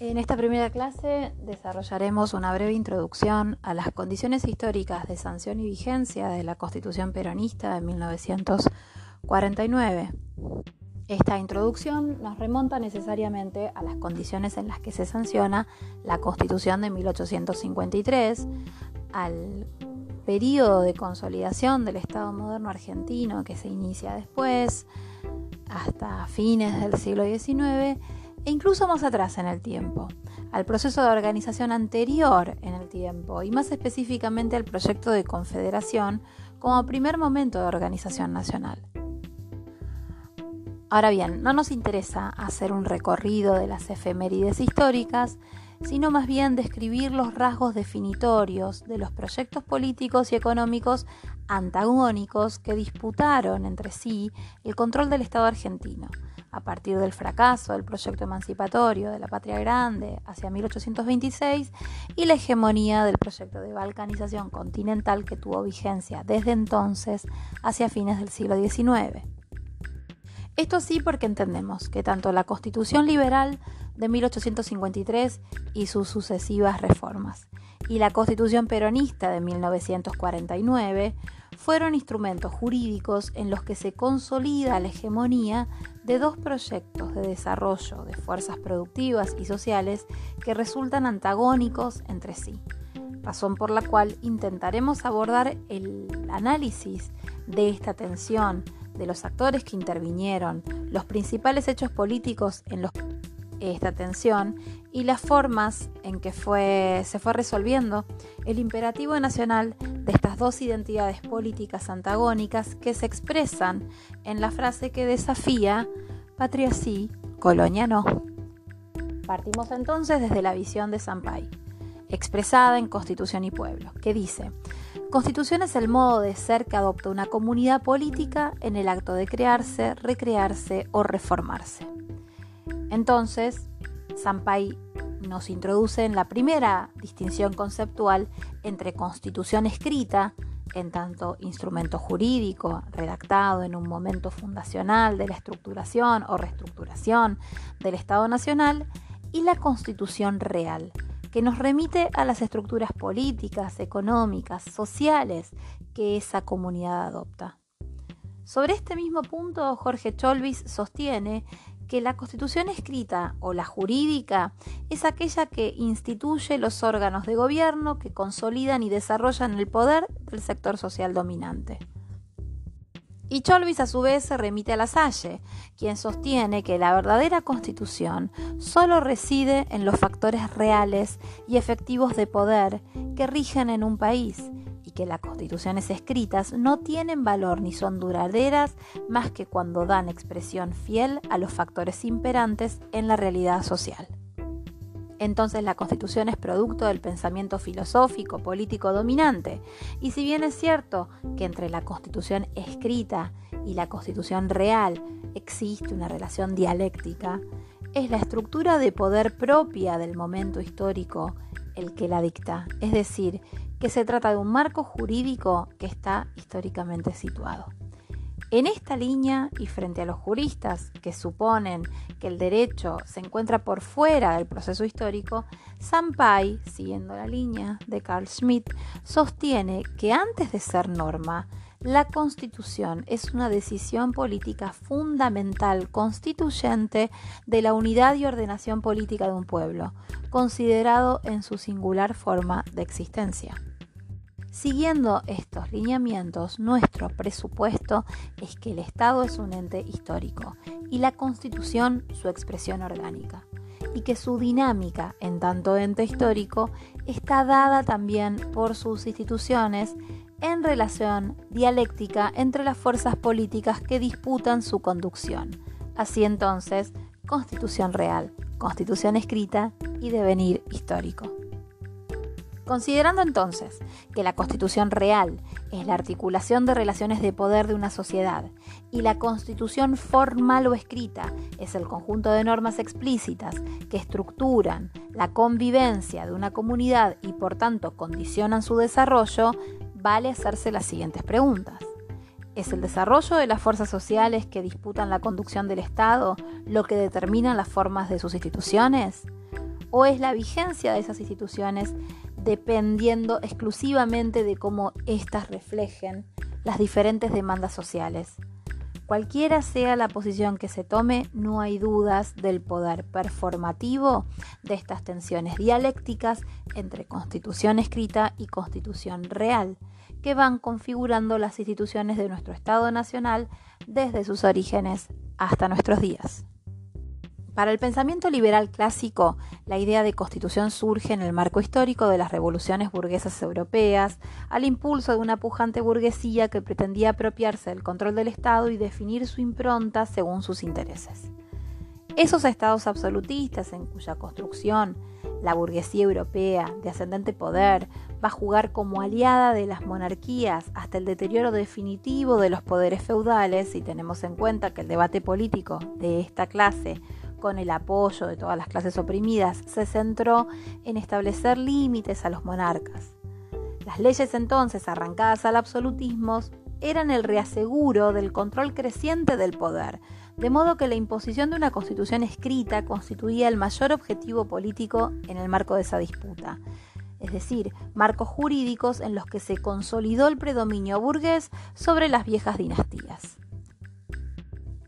En esta primera clase desarrollaremos una breve introducción a las condiciones históricas de sanción y vigencia de la Constitución peronista de 1949. Esta introducción nos remonta necesariamente a las condiciones en las que se sanciona la Constitución de 1853, al periodo de consolidación del Estado moderno argentino que se inicia después, hasta fines del siglo XIX, e incluso más atrás en el tiempo, al proceso de organización anterior en el tiempo y más específicamente al proyecto de confederación como primer momento de organización nacional. Ahora bien, no nos interesa hacer un recorrido de las efemérides históricas, sino más bien describir los rasgos definitorios de los proyectos políticos y económicos antagónicos que disputaron entre sí el control del Estado argentino a partir del fracaso del proyecto emancipatorio de la Patria Grande hacia 1826 y la hegemonía del proyecto de balcanización continental que tuvo vigencia desde entonces hacia fines del siglo XIX. Esto sí porque entendemos que tanto la Constitución liberal de 1853 y sus sucesivas reformas y la Constitución peronista de 1949 fueron instrumentos jurídicos en los que se consolida la hegemonía de dos proyectos de desarrollo de fuerzas productivas y sociales que resultan antagónicos entre sí, razón por la cual intentaremos abordar el análisis de esta tensión, de los actores que intervinieron, los principales hechos políticos en los esta tensión y las formas en que fue, se fue resolviendo el imperativo nacional de estas dos identidades políticas antagónicas que se expresan en la frase que desafía patria sí, colonia no. Partimos entonces desde la visión de Sampay, expresada en Constitución y Pueblo, que dice, Constitución es el modo de ser que adopta una comunidad política en el acto de crearse, recrearse o reformarse. Entonces, Sampay nos introduce en la primera distinción conceptual entre constitución escrita, en tanto instrumento jurídico redactado en un momento fundacional de la estructuración o reestructuración del Estado Nacional, y la constitución real, que nos remite a las estructuras políticas, económicas, sociales que esa comunidad adopta. Sobre este mismo punto, Jorge Cholvis sostiene que la constitución escrita o la jurídica es aquella que instituye los órganos de gobierno que consolidan y desarrollan el poder del sector social dominante. Y Cholvis a su vez se remite a la Salle, quien sostiene que la verdadera constitución solo reside en los factores reales y efectivos de poder que rigen en un país que las constituciones escritas no tienen valor ni son duraderas más que cuando dan expresión fiel a los factores imperantes en la realidad social. Entonces la constitución es producto del pensamiento filosófico, político dominante, y si bien es cierto que entre la constitución escrita y la constitución real existe una relación dialéctica, es la estructura de poder propia del momento histórico el que la dicta, es decir, que se trata de un marco jurídico que está históricamente situado. En esta línea y frente a los juristas que suponen que el derecho se encuentra por fuera del proceso histórico, Sampay, siguiendo la línea de Carl Schmitt, sostiene que antes de ser norma, la constitución es una decisión política fundamental constituyente de la unidad y ordenación política de un pueblo, considerado en su singular forma de existencia. Siguiendo estos lineamientos, nuestro presupuesto es que el Estado es un ente histórico y la Constitución su expresión orgánica, y que su dinámica en tanto ente histórico está dada también por sus instituciones en relación dialéctica entre las fuerzas políticas que disputan su conducción. Así entonces, Constitución real, Constitución escrita y devenir histórico. Considerando entonces que la constitución real es la articulación de relaciones de poder de una sociedad y la constitución formal o escrita es el conjunto de normas explícitas que estructuran la convivencia de una comunidad y por tanto condicionan su desarrollo, vale hacerse las siguientes preguntas. ¿Es el desarrollo de las fuerzas sociales que disputan la conducción del Estado lo que determina las formas de sus instituciones? ¿O es la vigencia de esas instituciones dependiendo exclusivamente de cómo éstas reflejen las diferentes demandas sociales? Cualquiera sea la posición que se tome, no hay dudas del poder performativo de estas tensiones dialécticas entre constitución escrita y constitución real, que van configurando las instituciones de nuestro Estado Nacional desde sus orígenes hasta nuestros días. Para el pensamiento liberal clásico, la idea de constitución surge en el marco histórico de las revoluciones burguesas europeas, al impulso de una pujante burguesía que pretendía apropiarse del control del Estado y definir su impronta según sus intereses. Esos estados absolutistas en cuya construcción la burguesía europea de ascendente poder va a jugar como aliada de las monarquías hasta el deterioro definitivo de los poderes feudales, si tenemos en cuenta que el debate político de esta clase con el apoyo de todas las clases oprimidas, se centró en establecer límites a los monarcas. Las leyes entonces arrancadas al absolutismo eran el reaseguro del control creciente del poder, de modo que la imposición de una constitución escrita constituía el mayor objetivo político en el marco de esa disputa, es decir, marcos jurídicos en los que se consolidó el predominio burgués sobre las viejas dinastías.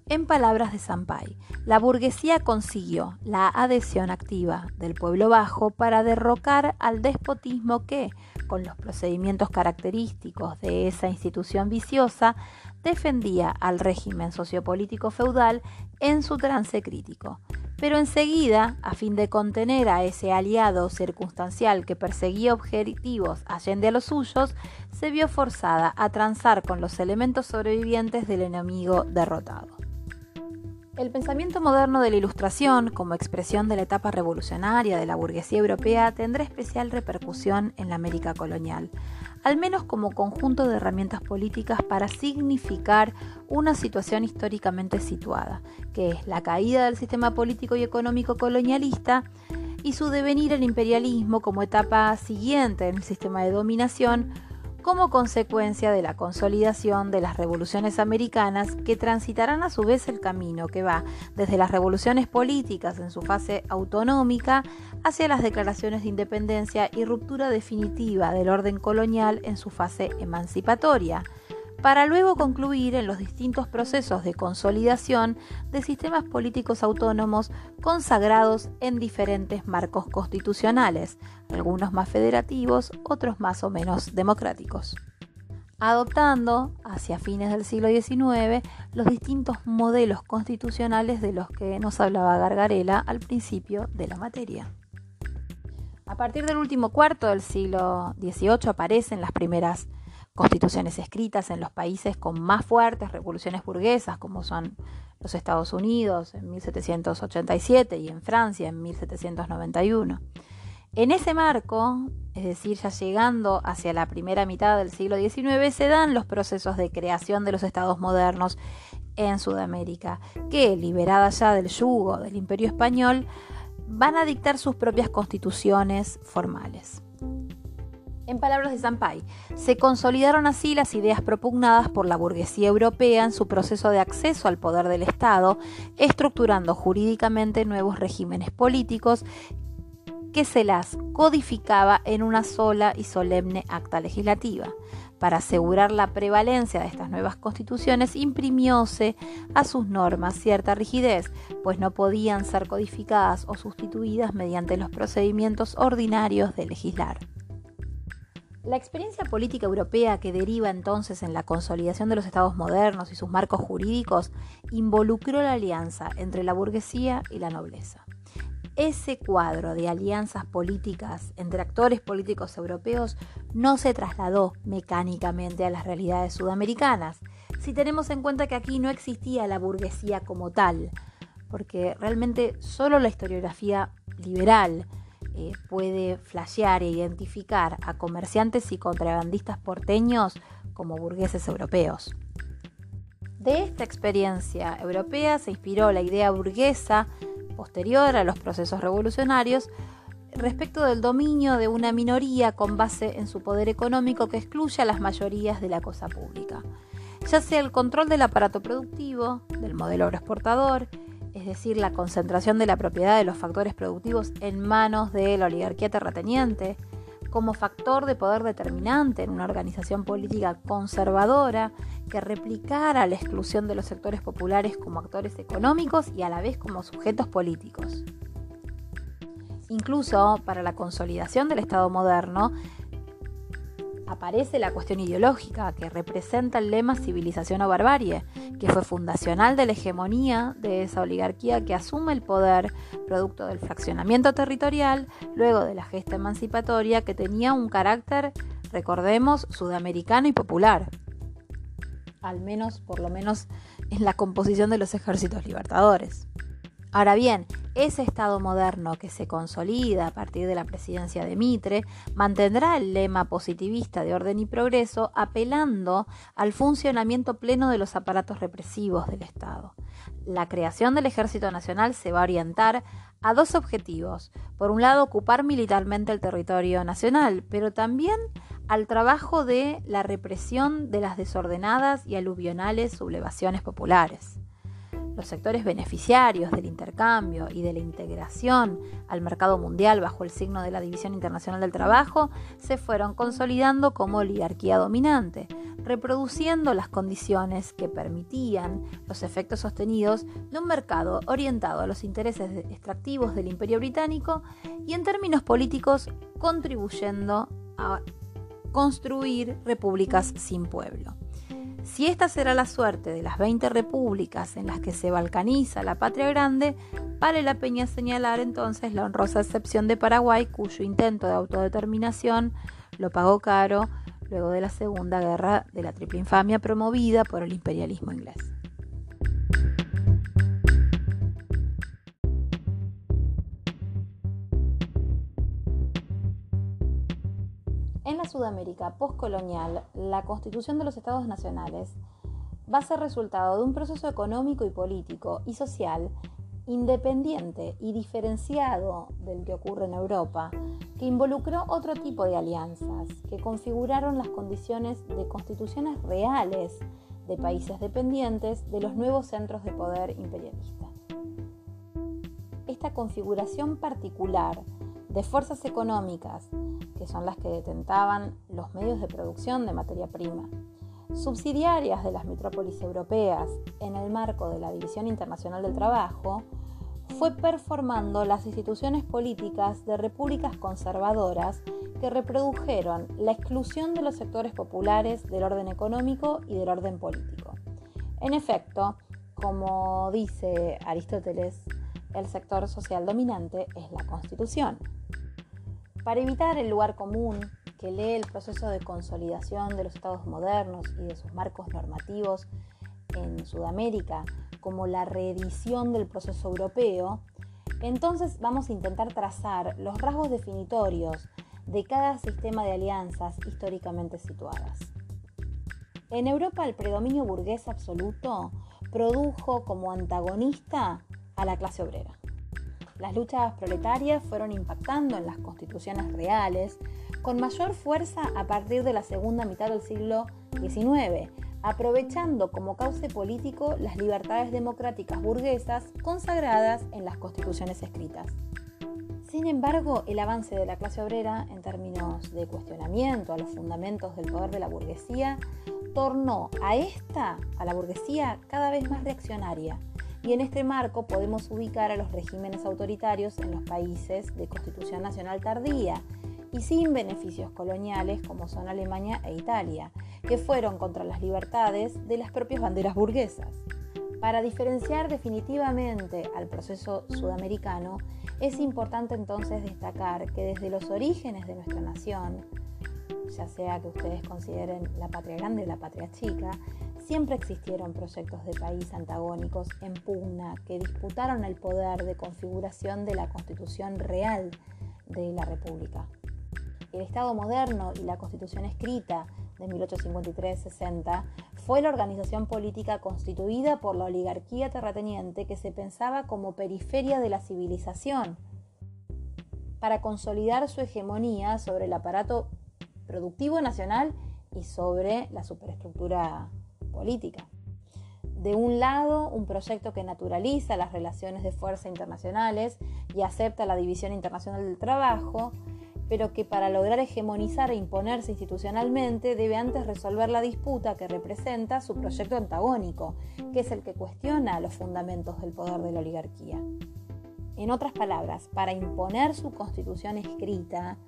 En palabras de Sampay, la burguesía consiguió la adhesión activa del pueblo bajo para derrocar al despotismo que, con los procedimientos característicos de esa institución viciosa, defendía al régimen sociopolítico feudal en su trance crítico. Pero enseguida, a fin de contener a ese aliado circunstancial que perseguía objetivos allende a los suyos, se vio forzada a transar con los elementos sobrevivientes del enemigo derrotado. El pensamiento moderno de la Ilustración, como expresión de la etapa revolucionaria de la burguesía europea, tendrá especial repercusión en la América colonial, al menos como conjunto de herramientas políticas para significar una situación históricamente situada, que es la caída del sistema político y económico colonialista y su devenir el imperialismo como etapa siguiente en el sistema de dominación, como consecuencia de la consolidación de las revoluciones americanas que transitarán a su vez el camino que va desde las revoluciones políticas en su fase autonómica hacia las declaraciones de independencia y ruptura definitiva del orden colonial en su fase emancipatoria para luego concluir en los distintos procesos de consolidación de sistemas políticos autónomos consagrados en diferentes marcos constitucionales, algunos más federativos, otros más o menos democráticos adoptando hacia fines del siglo XIX los distintos modelos constitucionales de los que nos hablaba Gargarela al principio de la materia. A partir del último cuarto del siglo XVIII aparecen las primeras constituciones escritas en los países con más fuertes revoluciones burguesas, como son los Estados Unidos en 1787 y en Francia en 1791. En ese marco, es decir, ya llegando hacia la primera mitad del siglo XIX, se dan los procesos de creación de los estados modernos en Sudamérica, que, liberada ya del yugo del imperio español, van a dictar sus propias constituciones formales. En palabras de Sampay, se consolidaron así las ideas propugnadas por la burguesía europea en su proceso de acceso al poder del Estado, estructurando jurídicamente nuevos regímenes políticos que se las codificaba en una sola y solemne acta legislativa. Para asegurar la prevalencia de estas nuevas constituciones, imprimióse a sus normas cierta rigidez, pues no podían ser codificadas o sustituidas mediante los procedimientos ordinarios de legislar. La experiencia política europea que deriva entonces en la consolidación de los estados modernos y sus marcos jurídicos involucró la alianza entre la burguesía y la nobleza. Ese cuadro de alianzas políticas entre actores políticos europeos no se trasladó mecánicamente a las realidades sudamericanas, si tenemos en cuenta que aquí no existía la burguesía como tal, porque realmente solo la historiografía liberal eh, puede flashear e identificar a comerciantes y contrabandistas porteños como burgueses europeos. De esta experiencia europea se inspiró la idea burguesa posterior a los procesos revolucionarios respecto del dominio de una minoría con base en su poder económico que excluye a las mayorías de la cosa pública, ya sea el control del aparato productivo, del modelo agroexportador, es decir, la concentración de la propiedad de los factores productivos en manos de la oligarquía terrateniente, como factor de poder determinante en una organización política conservadora que replicara la exclusión de los sectores populares como actores económicos y a la vez como sujetos políticos. Incluso para la consolidación del Estado moderno, aparece la cuestión ideológica que representa el lema civilización o barbarie, que fue fundacional de la hegemonía de esa oligarquía que asume el poder producto del fraccionamiento territorial luego de la gesta emancipatoria que tenía un carácter, recordemos, sudamericano y popular, al menos por lo menos en la composición de los ejércitos libertadores. Ahora bien, ese Estado moderno que se consolida a partir de la presidencia de Mitre mantendrá el lema positivista de orden y progreso apelando al funcionamiento pleno de los aparatos represivos del Estado. La creación del Ejército Nacional se va a orientar a dos objetivos. Por un lado, ocupar militarmente el territorio nacional, pero también al trabajo de la represión de las desordenadas y aluvionales sublevaciones populares. Los sectores beneficiarios del intercambio y de la integración al mercado mundial bajo el signo de la División Internacional del Trabajo se fueron consolidando como oligarquía dominante, reproduciendo las condiciones que permitían los efectos sostenidos de un mercado orientado a los intereses extractivos del Imperio Británico y en términos políticos contribuyendo a construir repúblicas sin pueblo. Si esta será la suerte de las 20 repúblicas en las que se balcaniza la patria grande, vale la peña señalar entonces la honrosa excepción de Paraguay, cuyo intento de autodeterminación lo pagó caro luego de la Segunda Guerra de la Triple Infamia promovida por el imperialismo inglés. Sudamérica postcolonial, la constitución de los estados nacionales va a ser resultado de un proceso económico y político y social independiente y diferenciado del que ocurre en Europa, que involucró otro tipo de alianzas, que configuraron las condiciones de constituciones reales de países dependientes de los nuevos centros de poder imperialista. Esta configuración particular de fuerzas económicas que son las que detentaban los medios de producción de materia prima, subsidiarias de las metrópolis europeas en el marco de la División Internacional del Trabajo, fue performando las instituciones políticas de repúblicas conservadoras que reprodujeron la exclusión de los sectores populares del orden económico y del orden político. En efecto, como dice Aristóteles, el sector social dominante es la constitución. Para evitar el lugar común que lee el proceso de consolidación de los estados modernos y de sus marcos normativos en Sudamérica como la reedición del proceso europeo, entonces vamos a intentar trazar los rasgos definitorios de cada sistema de alianzas históricamente situadas. En Europa el predominio burgués absoluto produjo como antagonista a la clase obrera. Las luchas proletarias fueron impactando en las constituciones reales con mayor fuerza a partir de la segunda mitad del siglo XIX, aprovechando como cauce político las libertades democráticas burguesas consagradas en las constituciones escritas. Sin embargo, el avance de la clase obrera en términos de cuestionamiento a los fundamentos del poder de la burguesía tornó a esta, a la burguesía, cada vez más reaccionaria y en este marco podemos ubicar a los regímenes autoritarios en los países de constitución nacional tardía y sin beneficios coloniales como son Alemania e Italia, que fueron contra las libertades de las propias banderas burguesas. Para diferenciar definitivamente al proceso sudamericano, es importante entonces destacar que desde los orígenes de nuestra nación, ya sea que ustedes consideren la patria grande o la patria chica, siempre existieron proyectos de país antagónicos en pugna que disputaron el poder de configuración de la constitución real de la República. El Estado moderno y la constitución escrita de 1853-60 fue la organización política constituida por la oligarquía terrateniente que se pensaba como periferia de la civilización para consolidar su hegemonía sobre el aparato productivo nacional y sobre la superestructura política. De un lado, un proyecto que naturaliza las relaciones de fuerza internacionales y acepta la división internacional del trabajo, pero que para lograr hegemonizar e imponerse institucionalmente debe antes resolver la disputa que representa su proyecto antagónico, que es el que cuestiona los fundamentos del poder de la oligarquía. En otras palabras, para imponer su constitución escrita,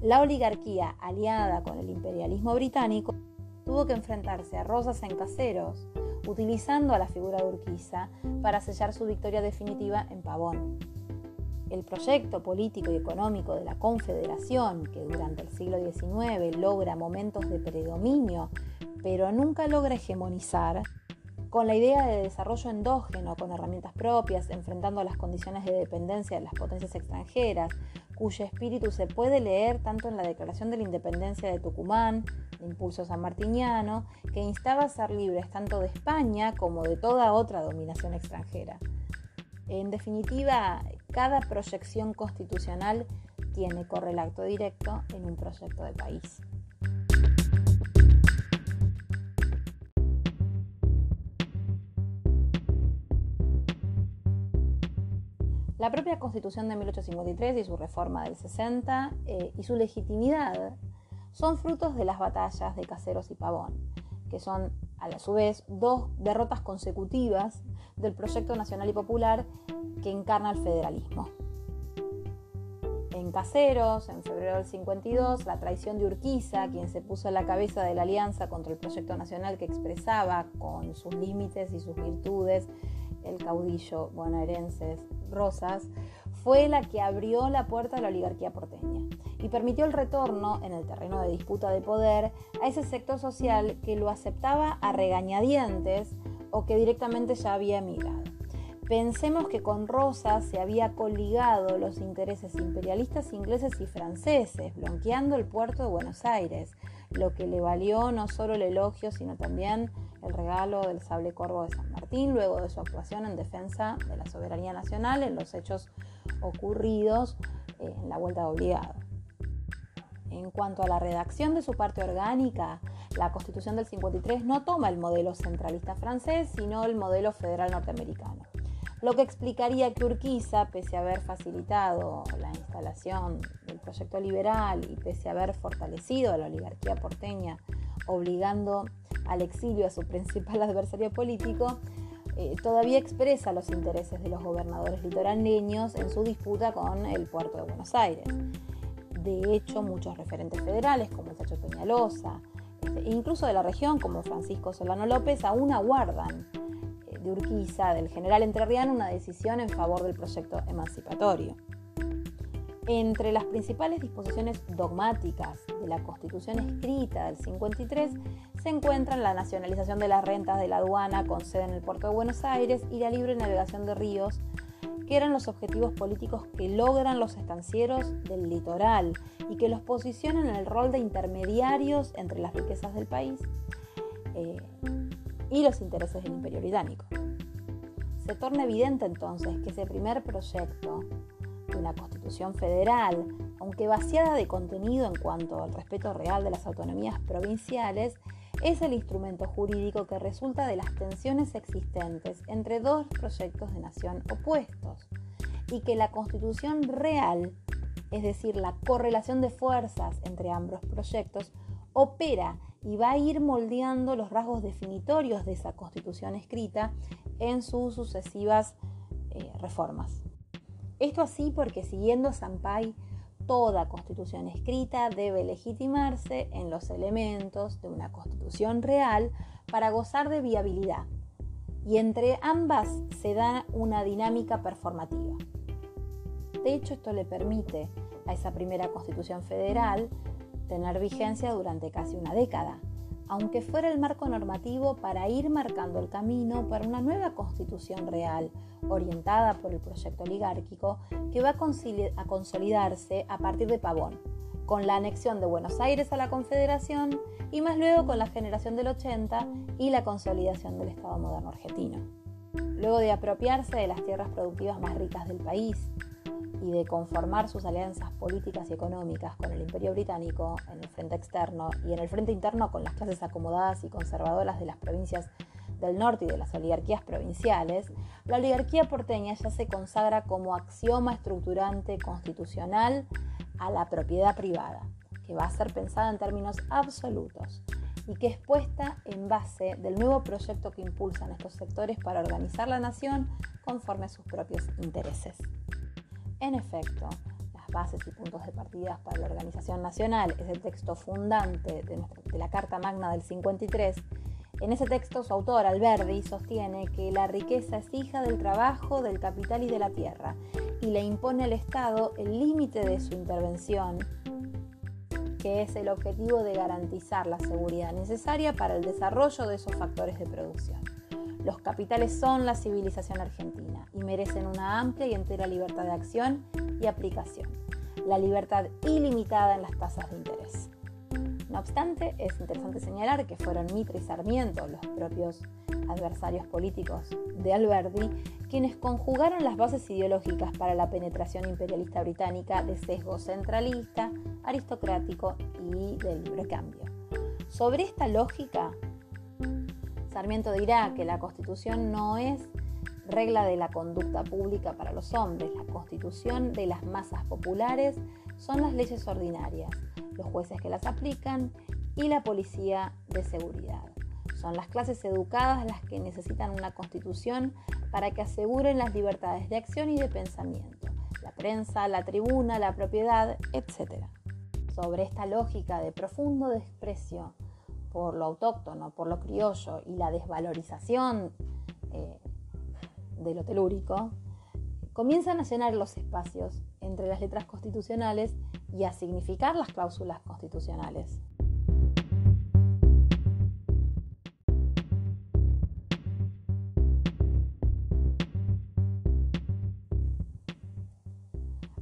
la oligarquía aliada con el imperialismo británico tuvo que enfrentarse a Rosas en Caseros, utilizando a la figura de Urquiza para sellar su victoria definitiva en Pavón. El proyecto político y económico de la Confederación, que durante el siglo XIX logra momentos de predominio, pero nunca logra hegemonizar, con la idea de desarrollo endógeno, con herramientas propias, enfrentando las condiciones de dependencia de las potencias extranjeras, cuyo espíritu se puede leer tanto en la Declaración de la Independencia de Tucumán, de impulso sanmartiniano, que instaba a ser libres tanto de España como de toda otra dominación extranjera. En definitiva, cada proyección constitucional tiene correlato directo en un proyecto de país. La propia Constitución de 1853 y su reforma del 60 eh, y su legitimidad son frutos de las batallas de Caseros y Pavón, que son a su vez dos derrotas consecutivas del proyecto nacional y popular que encarna el federalismo. En Caseros, en febrero del 52, la traición de Urquiza, quien se puso a la cabeza de la alianza contra el proyecto nacional que expresaba con sus límites y sus virtudes el caudillo bonaerense Rosas, fue la que abrió la puerta a la oligarquía porteña y permitió el retorno en el terreno de disputa de poder a ese sector social que lo aceptaba a regañadientes o que directamente ya había emigrado. Pensemos que con Rosas se había coligado los intereses imperialistas ingleses y franceses, bloqueando el puerto de Buenos Aires, lo que le valió no solo el elogio, sino también el regalo del sable corvo de San Martín, luego de su actuación en defensa de la soberanía nacional en los hechos ocurridos eh, en la vuelta de obligado. En cuanto a la redacción de su parte orgánica, la Constitución del 53 no toma el modelo centralista francés, sino el modelo federal norteamericano lo que explicaría que Urquiza, pese a haber facilitado la instalación del proyecto liberal y pese a haber fortalecido a la oligarquía porteña, obligando al exilio a su principal adversario político, eh, todavía expresa los intereses de los gobernadores litoraleños en su disputa con el puerto de Buenos Aires. De hecho, muchos referentes federales, como el Sacho Peñalosa, e incluso de la región, como Francisco Solano López, aún aguardan de Urquiza, del general entrerriano, una decisión en favor del proyecto emancipatorio. Entre las principales disposiciones dogmáticas de la Constitución escrita del 53 se encuentran la nacionalización de las rentas de la aduana con sede en el puerto de Buenos Aires y la libre navegación de ríos, que eran los objetivos políticos que logran los estancieros del litoral y que los posicionan en el rol de intermediarios entre las riquezas del país. Eh, y los intereses del imperio británico. Se torna evidente entonces que ese primer proyecto una constitución federal, aunque vaciada de contenido en cuanto al respeto real de las autonomías provinciales, es el instrumento jurídico que resulta de las tensiones existentes entre dos proyectos de nación opuestos y que la constitución real, es decir, la correlación de fuerzas entre ambos proyectos, opera y va a ir moldeando los rasgos definitorios de esa constitución escrita en sus sucesivas eh, reformas. Esto así porque siguiendo Sampay, toda constitución escrita debe legitimarse en los elementos de una constitución real para gozar de viabilidad. Y entre ambas se da una dinámica performativa. De hecho, esto le permite a esa primera constitución federal tener vigencia durante casi una década, aunque fuera el marco normativo para ir marcando el camino para una nueva constitución real, orientada por el proyecto oligárquico, que va a consolidarse a partir de Pavón, con la anexión de Buenos Aires a la Confederación y más luego con la generación del 80 y la consolidación del Estado moderno argentino. Luego de apropiarse de las tierras productivas más ricas del país, y de conformar sus alianzas políticas y económicas con el imperio británico en el frente externo y en el frente interno con las clases acomodadas y conservadoras de las provincias del norte y de las oligarquías provinciales, la oligarquía porteña ya se consagra como axioma estructurante constitucional a la propiedad privada, que va a ser pensada en términos absolutos y que es puesta en base del nuevo proyecto que impulsan estos sectores para organizar la nación conforme a sus propios intereses. En efecto, las bases y puntos de partida para la organización nacional es el texto fundante de, la Carta Magna del 53. En ese texto su autor, Alberdi, sostiene que la riqueza es hija del trabajo, del capital y de la tierra, y le impone al Estado el límite de su intervención que es el objetivo de garantizar la seguridad necesaria para el desarrollo de esos factores de producción. Los capitales son la civilización argentina y merecen una amplia y entera libertad de acción y aplicación, la libertad ilimitada en las tasas de interés. No obstante, es interesante señalar que fueron Mitre y Sarmiento, los propios adversarios políticos de Alberdi, quienes conjugaron las bases ideológicas para la penetración imperialista británica de sesgo centralista, aristocrático y del libre cambio. Sobre esta lógica, Sarmiento dirá que la constitución no es regla de la conducta pública para los hombres, la constitución de las masas populares son las leyes ordinarias, los jueces que las aplican y la policía de seguridad. Son las clases educadas las que necesitan una constitución para que aseguren las libertades de acción y de pensamiento, la prensa, la tribuna, la propiedad, etc. Sobre esta lógica de profundo desprecio por lo autóctono, por lo criollo y la desvalorización eh, de lo telúrico, comienzan a llenar los espacios entre las letras constitucionales y a significar las cláusulas constitucionales.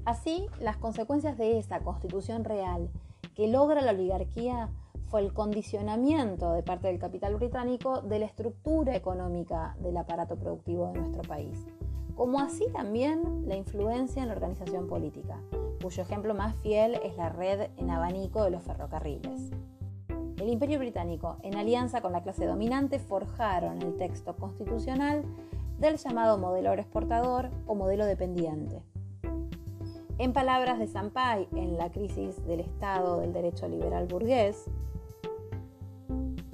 Así, las consecuencias de esa constitución real que logra la oligarquía fue el condicionamiento de parte del capital británico de la estructura económica del aparato productivo de nuestro país, como así también la influencia en la organización política, cuyo ejemplo más fiel es la red en abanico de los ferrocarriles. El imperio británico, en alianza con la clase dominante, forjaron el texto constitucional del llamado modelo exportador o modelo dependiente, en palabras de Sampay, en la crisis del Estado del derecho liberal burgués,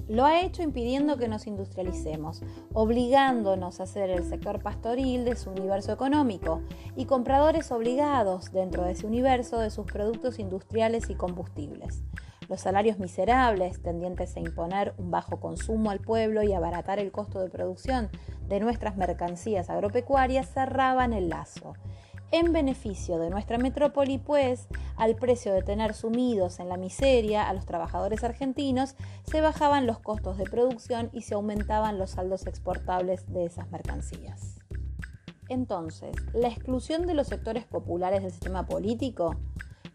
lo ha hecho impidiendo que nos industrialicemos, obligándonos a ser el sector pastoril de su universo económico y compradores obligados dentro de ese universo de sus productos industriales y combustibles. Los salarios miserables, tendientes a imponer un bajo consumo al pueblo y abaratar el costo de producción de nuestras mercancías agropecuarias, cerraban el lazo en beneficio de nuestra metrópoli, pues, al precio de tener sumidos en la miseria a los trabajadores argentinos, se bajaban los costos de producción y se aumentaban los saldos exportables de esas mercancías. Entonces, la exclusión de los sectores populares del sistema político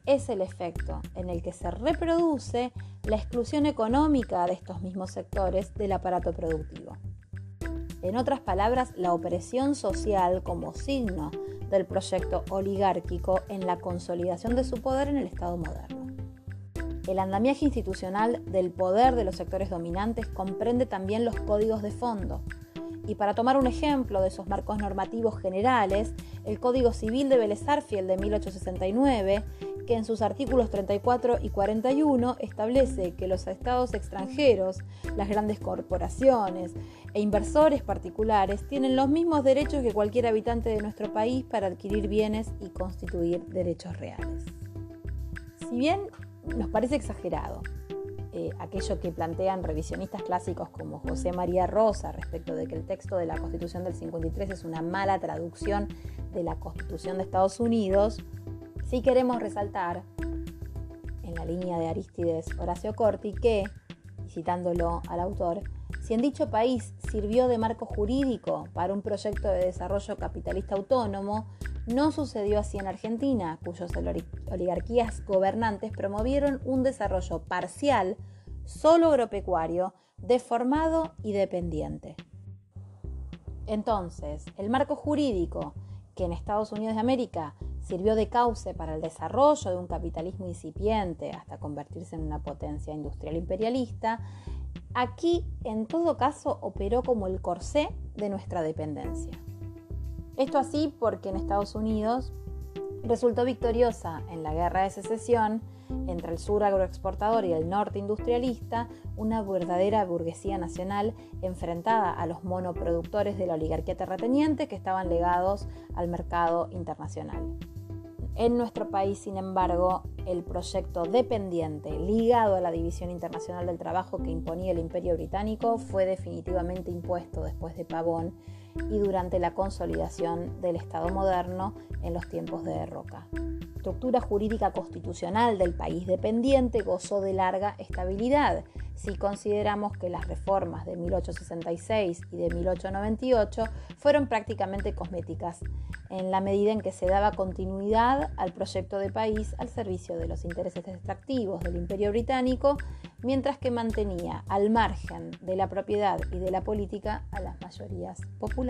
es el efecto en el que se reproduce la exclusión económica de estos mismos sectores del aparato productivo. En otras palabras, la opresión social como signo del proyecto oligárquico en la consolidación de su poder en el Estado moderno. El andamiaje institucional del poder de los sectores dominantes comprende también los códigos de fondo. Y para tomar un ejemplo de esos marcos normativos generales, el Código Civil de Vélez de 1869 que en sus artículos 34 y 41 establece que los estados extranjeros, las grandes corporaciones e inversores particulares tienen los mismos derechos que cualquier habitante de nuestro país para adquirir bienes y constituir derechos reales. Si bien nos parece exagerado eh, aquello que plantean revisionistas clásicos como José María Rosa respecto de que el texto de la Constitución del 53 es una mala traducción de la Constitución de Estados Unidos, si queremos resaltar, en la línea de Aristides Horacio Corti, que, citándolo al autor, si en dicho país sirvió de marco jurídico para un proyecto de desarrollo capitalista autónomo, no sucedió así en Argentina, cuyas oligarquías gobernantes promovieron un desarrollo parcial, solo agropecuario, deformado y dependiente. Entonces, el marco jurídico que en Estados Unidos de América sirvió de cauce para el desarrollo de un capitalismo incipiente hasta convertirse en una potencia industrial imperialista, aquí en todo caso operó como el corsé de nuestra dependencia. Esto así porque en Estados Unidos resultó victoriosa en la guerra de secesión entre el sur agroexportador y el norte industrialista, una verdadera burguesía nacional enfrentada a los monoproductores de la oligarquía terrateniente que estaban legados al mercado internacional. En nuestro país, sin embargo, el proyecto dependiente ligado a la División Internacional del Trabajo que imponía el Imperio Británico fue definitivamente impuesto después de Pavón y durante la consolidación del Estado moderno en los tiempos de Roca estructura jurídica constitucional del país dependiente gozó de larga estabilidad, si consideramos que las reformas de 1866 y de 1898 fueron prácticamente cosméticas, en la medida en que se daba continuidad al proyecto de país al servicio de los intereses extractivos del Imperio Británico, mientras que mantenía al margen de la propiedad y de la política a las mayorías populares.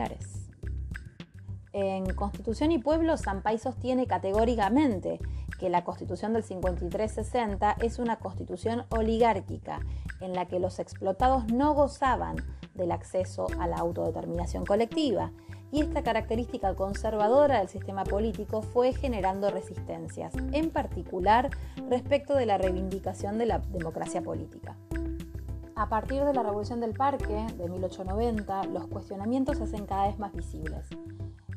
En Constitución y Pueblo, Sampay sostiene categóricamente que la Constitución del 5360 es una constitución oligárquica en la que los explotados no gozaban del acceso a la autodeterminación colectiva y esta característica conservadora del sistema político fue generando resistencias, en particular respecto de la reivindicación de la democracia política. A partir de la Revolución del Parque de 1890, los cuestionamientos se hacen cada vez más visibles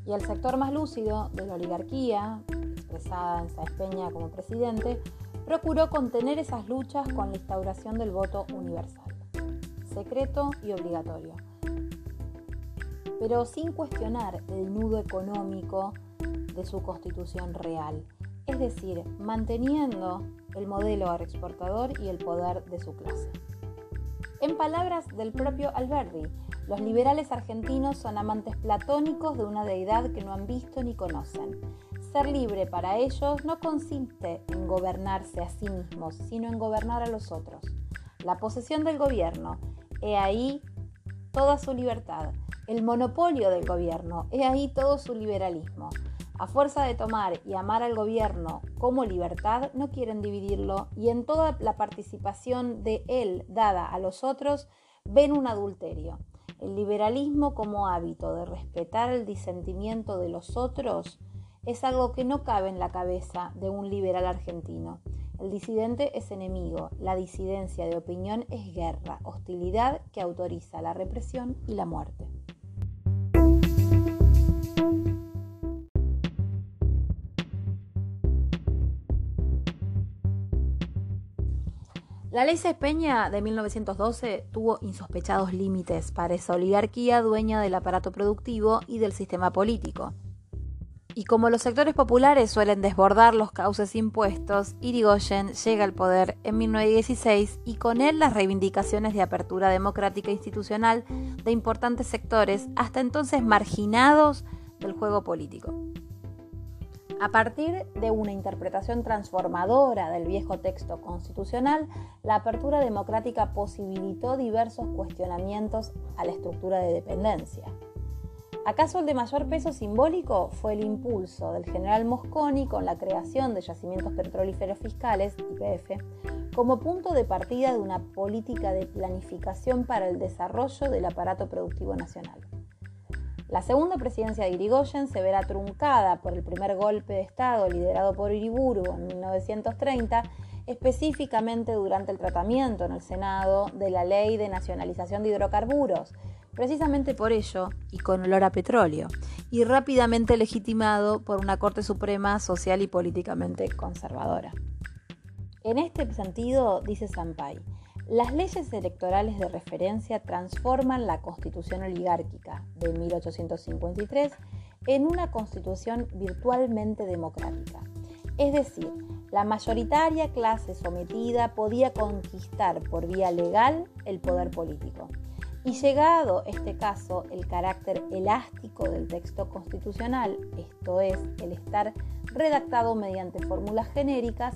y el sector más lúcido de la oligarquía, expresada en Sáenz Peña como presidente, procuró contener esas luchas con la instauración del voto universal, secreto y obligatorio, pero sin cuestionar el nudo económico de su constitución real, es decir, manteniendo el modelo agroexportador y el poder de su clase. En palabras del propio Alberti, los liberales argentinos son amantes platónicos de una deidad que no han visto ni conocen. Ser libre para ellos no consiste en gobernarse a sí mismos, sino en gobernar a los otros. La posesión del gobierno, he ahí toda su libertad. El monopolio del gobierno, he ahí todo su liberalismo. A fuerza de tomar y amar al gobierno como libertad, no quieren dividirlo y en toda la participación de él dada a los otros, ven un adulterio. El liberalismo como hábito de respetar el disentimiento de los otros es algo que no cabe en la cabeza de un liberal argentino. El disidente es enemigo, la disidencia de opinión es guerra, hostilidad que autoriza la represión y la muerte. La ley Peña de 1912 tuvo insospechados límites para esa oligarquía dueña del aparato productivo y del sistema político. Y como los sectores populares suelen desbordar los cauces impuestos, Irigoyen llega al poder en 1916 y con él las reivindicaciones de apertura democrática institucional de importantes sectores hasta entonces marginados del juego político. A partir de una interpretación transformadora del viejo texto constitucional, la apertura democrática posibilitó diversos cuestionamientos a la estructura de dependencia. ¿Acaso el de mayor peso simbólico fue el impulso del general Mosconi con la creación de yacimientos petrolíferos fiscales, YPF, como punto de partida de una política de planificación para el desarrollo del aparato productivo nacional? La segunda presidencia de Irigoyen se verá truncada por el primer golpe de Estado liderado por Iriburu en 1930, específicamente durante el tratamiento en el Senado de la ley de nacionalización de hidrocarburos, precisamente por ello y con olor a petróleo, y rápidamente legitimado por una Corte Suprema social y políticamente conservadora. En este sentido, dice Sampay, las leyes electorales de referencia transforman la constitución oligárquica de 1853 en una constitución virtualmente democrática. Es decir, la mayoritaria clase sometida podía conquistar por vía legal el poder político. Y llegado este caso, el carácter elástico del texto constitucional, esto es, el estar redactado mediante fórmulas genéricas,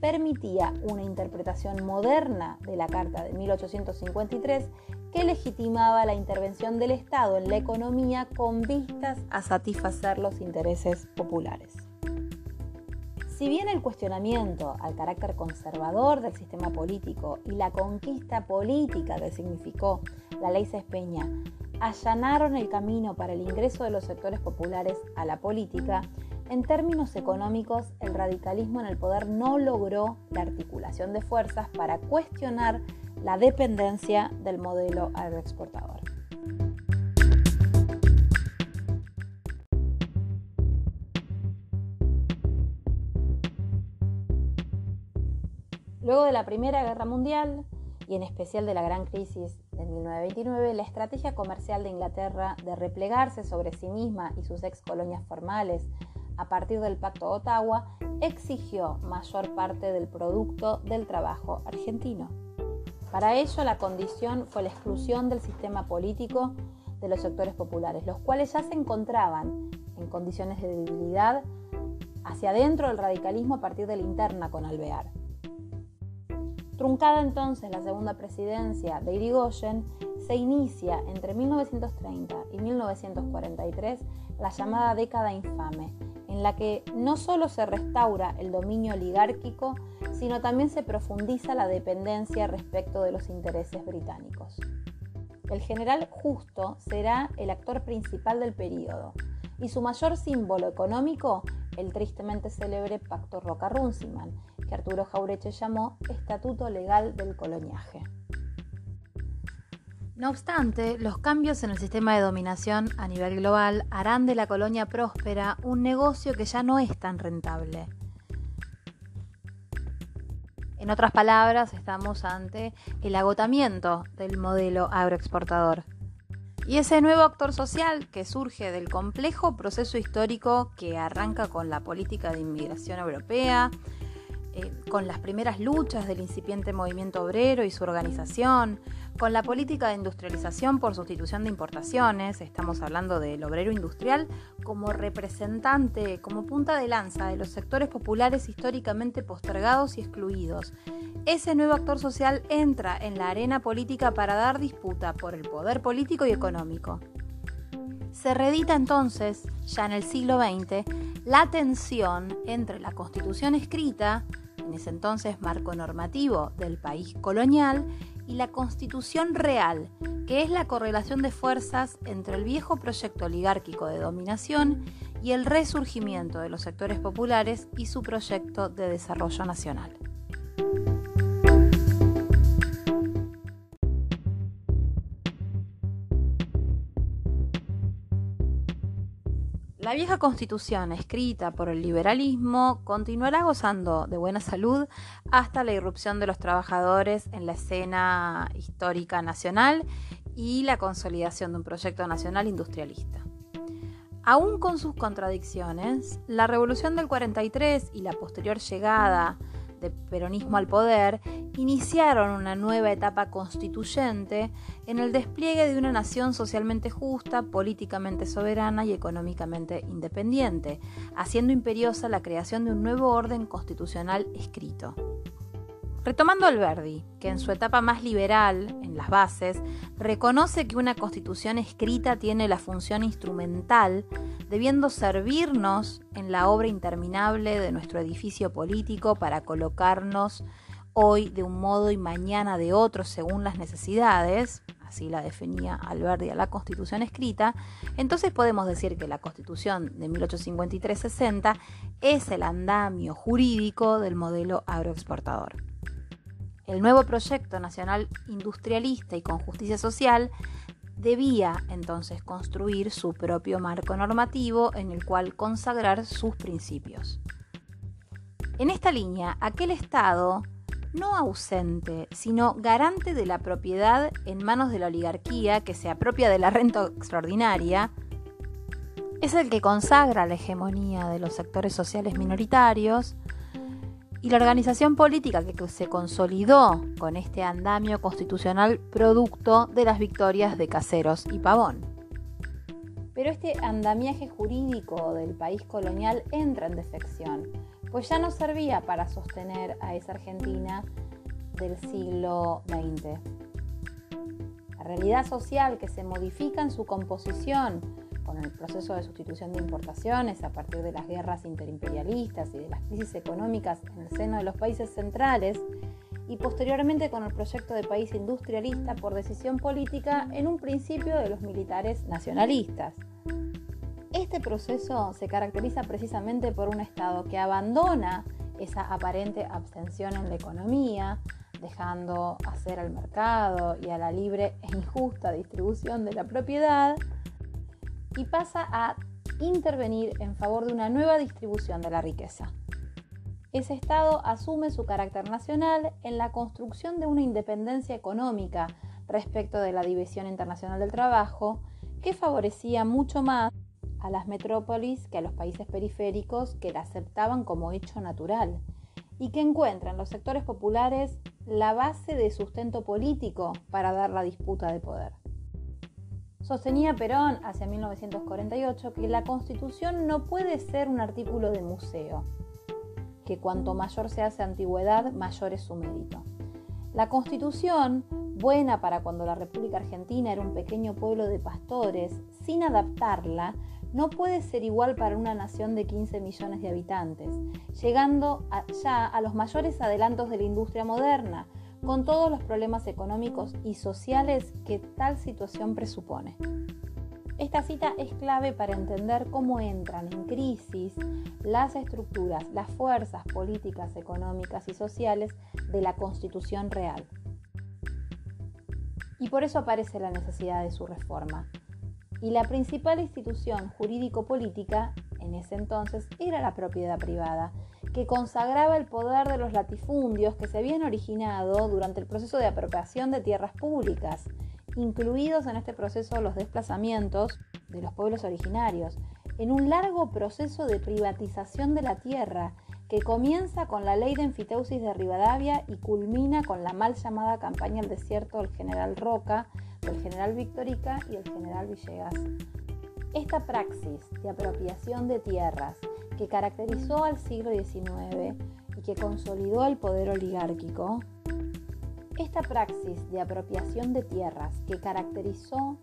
permitía una interpretación moderna de la Carta de 1853 que legitimaba la intervención del Estado en la economía con vistas a satisfacer los intereses populares. Si bien el cuestionamiento al carácter conservador del sistema político y la conquista política que significó la ley Cespeña allanaron el camino para el ingreso de los sectores populares a la política, en términos económicos el radicalismo en el poder no logró la articulación de fuerzas para cuestionar la dependencia del modelo agroexportador. Luego de la Primera Guerra Mundial, y en especial de la gran crisis de 1929, la estrategia comercial de Inglaterra de replegarse sobre sí misma y sus ex colonias formales a partir del Pacto Ottawa exigió mayor parte del producto del trabajo argentino. Para ello, la condición fue la exclusión del sistema político de los sectores populares, los cuales ya se encontraban en condiciones de debilidad hacia adentro del radicalismo a partir de la interna con Alvear. Truncada entonces la segunda presidencia de Irigoyen, se inicia entre 1930 y 1943 la llamada década infame, en la que no solo se restaura el dominio oligárquico, sino también se profundiza la dependencia respecto de los intereses británicos. El general Justo será el actor principal del período y su mayor símbolo económico, el tristemente célebre Pacto Roca-Runciman, que Arturo Jaureche llamó Estatuto Legal del Coloniaje. No obstante, los cambios en el sistema de dominación a nivel global harán de la colonia próspera un negocio que ya no es tan rentable. En otras palabras, estamos ante el agotamiento del modelo agroexportador. Y ese nuevo actor social que surge del complejo proceso histórico que arranca con la política de inmigración europea, eh, con las primeras luchas del incipiente movimiento obrero y su organización, con la política de industrialización por sustitución de importaciones, estamos hablando del obrero industrial como representante, como punta de lanza de los sectores populares históricamente postergados y excluidos. Ese nuevo actor social entra en la arena política para dar disputa por el poder político y económico. Se reedita entonces, ya en el siglo XX, la tensión entre la constitución escrita, en ese entonces marco normativo del país colonial, y la constitución real, que es la correlación de fuerzas entre el viejo proyecto oligárquico de dominación y el resurgimiento de los sectores populares y su proyecto de desarrollo nacional. La vieja constitución escrita por el liberalismo continuará gozando de buena salud hasta la irrupción de los trabajadores en la escena histórica nacional y la consolidación de un proyecto nacional industrialista. Aún con sus contradicciones, la revolución del 43 y la posterior llegada de peronismo al poder iniciaron una nueva etapa constituyente en el despliegue de una nación socialmente justa, políticamente soberana y económicamente independiente, haciendo imperiosa la creación de un nuevo orden constitucional escrito. Retomando Alberdi, que en su etapa más liberal, en las bases, reconoce que una constitución escrita tiene la función instrumental, debiendo servirnos en la obra interminable de nuestro edificio político para colocarnos hoy de un modo y mañana de otro según las necesidades, así la definía Alberdi a la constitución escrita, entonces podemos decir que la constitución de 1853-60 es el andamio jurídico del modelo agroexportador. El nuevo proyecto nacional industrialista y con justicia social debía entonces construir su propio marco normativo en el cual consagrar sus principios. En esta línea, aquel Estado, no ausente, sino garante de la propiedad en manos de la oligarquía que se apropia de la renta extraordinaria, es el que consagra la hegemonía de los sectores sociales minoritarios, y la organización política que se consolidó con este andamio constitucional producto de las victorias de Caseros y Pavón. Pero este andamiaje jurídico del país colonial entra en defección, pues ya no servía para sostener a esa Argentina del siglo XX. La realidad social que se modifica en su composición con el proceso de sustitución de importaciones a partir de las guerras interimperialistas y de las crisis económicas en el seno de los países centrales, y posteriormente con el proyecto de país industrialista por decisión política en un principio de los militares nacionalistas. Este proceso se caracteriza precisamente por un Estado que abandona esa aparente abstención en la economía, dejando hacer al mercado y a la libre e injusta distribución de la propiedad, y pasa a intervenir en favor de una nueva distribución de la riqueza. Ese Estado asume su carácter nacional en la construcción de una independencia económica respecto de la División Internacional del Trabajo que favorecía mucho más a las metrópolis que a los países periféricos que la aceptaban como hecho natural y que encuentra en los sectores populares la base de sustento político para dar la disputa de poder. Sostenía Perón hacia 1948 que la Constitución no puede ser un artículo de museo, que cuanto mayor se hace antigüedad, mayor es su mérito. La constitución, buena para cuando la República Argentina era un pequeño pueblo de pastores, sin adaptarla, no puede ser igual para una nación de 15 millones de habitantes, llegando ya a los mayores adelantos de la industria moderna, con todos los problemas económicos y sociales que tal situación presupone. Esta cita es clave para entender cómo entran en crisis las estructuras, las fuerzas políticas, económicas y sociales de la Constitución real. Y por eso aparece la necesidad de su reforma. Y la principal institución jurídico-política en ese entonces era la propiedad privada, que consagraba el poder de los latifundios que se habían originado durante el proceso de apropiación de tierras públicas incluidos en este proceso los desplazamientos de los pueblos originarios, en un largo proceso de privatización de la tierra que comienza con la ley de enfiteusis de Rivadavia y culmina con la mal llamada campaña del desierto del general Roca, del general Victorica y el general Villegas. Esta praxis de apropiación de tierras que caracterizó al siglo XIX y que consolidó el poder oligárquico esta praxis de apropiación de tierras que caracterizó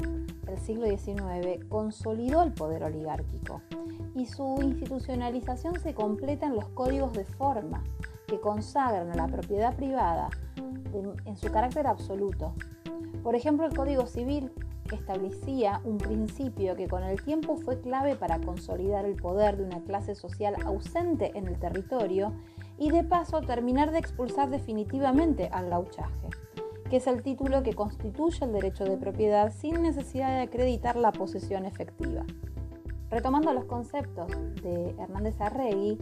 el siglo XIX consolidó el poder oligárquico y su institucionalización se completa en los códigos de forma que consagran a la propiedad privada en su carácter absoluto. Por ejemplo, el Código Civil, establecía un principio que con el tiempo fue clave para consolidar el poder de una clase social ausente en el territorio y de paso terminar de expulsar definitivamente al gauchaje, que es el título que constituye el derecho de propiedad sin necesidad de acreditar la posesión efectiva. Retomando los conceptos de Hernández Arregui,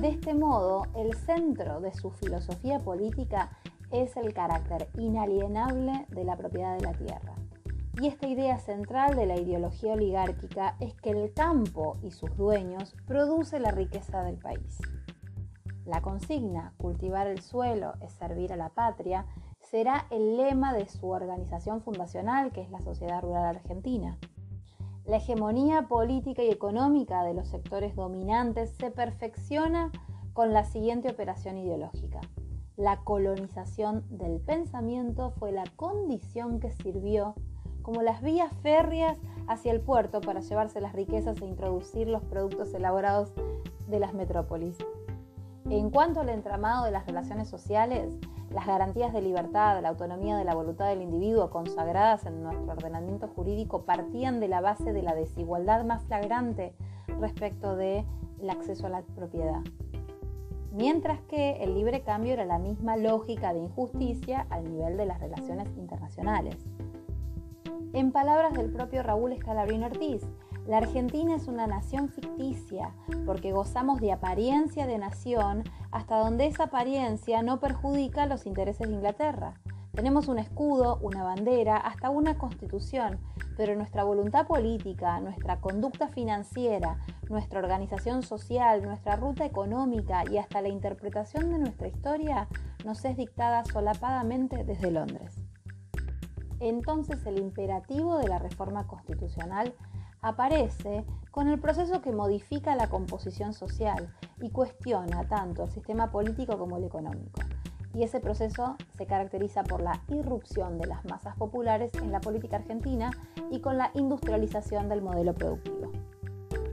de este modo el centro de su filosofía política es el carácter inalienable de la propiedad de la tierra. Y esta idea central de la ideología oligárquica es que el campo y sus dueños produce la riqueza del país. La consigna, cultivar el suelo es servir a la patria, será el lema de su organización fundacional, que es la Sociedad Rural Argentina. La hegemonía política y económica de los sectores dominantes se perfecciona con la siguiente operación ideológica. La colonización del pensamiento fue la condición que sirvió como las vías férreas hacia el puerto para llevarse las riquezas e introducir los productos elaborados de las metrópolis. En cuanto al entramado de las relaciones sociales, las garantías de libertad, la autonomía de la voluntad del individuo consagradas en nuestro ordenamiento jurídico partían de la base de la desigualdad más flagrante respecto del acceso a la propiedad. Mientras que el libre cambio era la misma lógica de injusticia al nivel de las relaciones internacionales. En palabras del propio Raúl Escalabrino Ortiz, la Argentina es una nación ficticia porque gozamos de apariencia de nación hasta donde esa apariencia no perjudica los intereses de Inglaterra. Tenemos un escudo, una bandera, hasta una constitución, pero nuestra voluntad política, nuestra conducta financiera, nuestra organización social, nuestra ruta económica y hasta la interpretación de nuestra historia nos es dictada solapadamente desde Londres. Entonces el imperativo de la reforma constitucional aparece con el proceso que modifica la composición social y cuestiona tanto el sistema político como el económico. y ese proceso se caracteriza por la irrupción de las masas populares en la política argentina y con la industrialización del modelo productivo.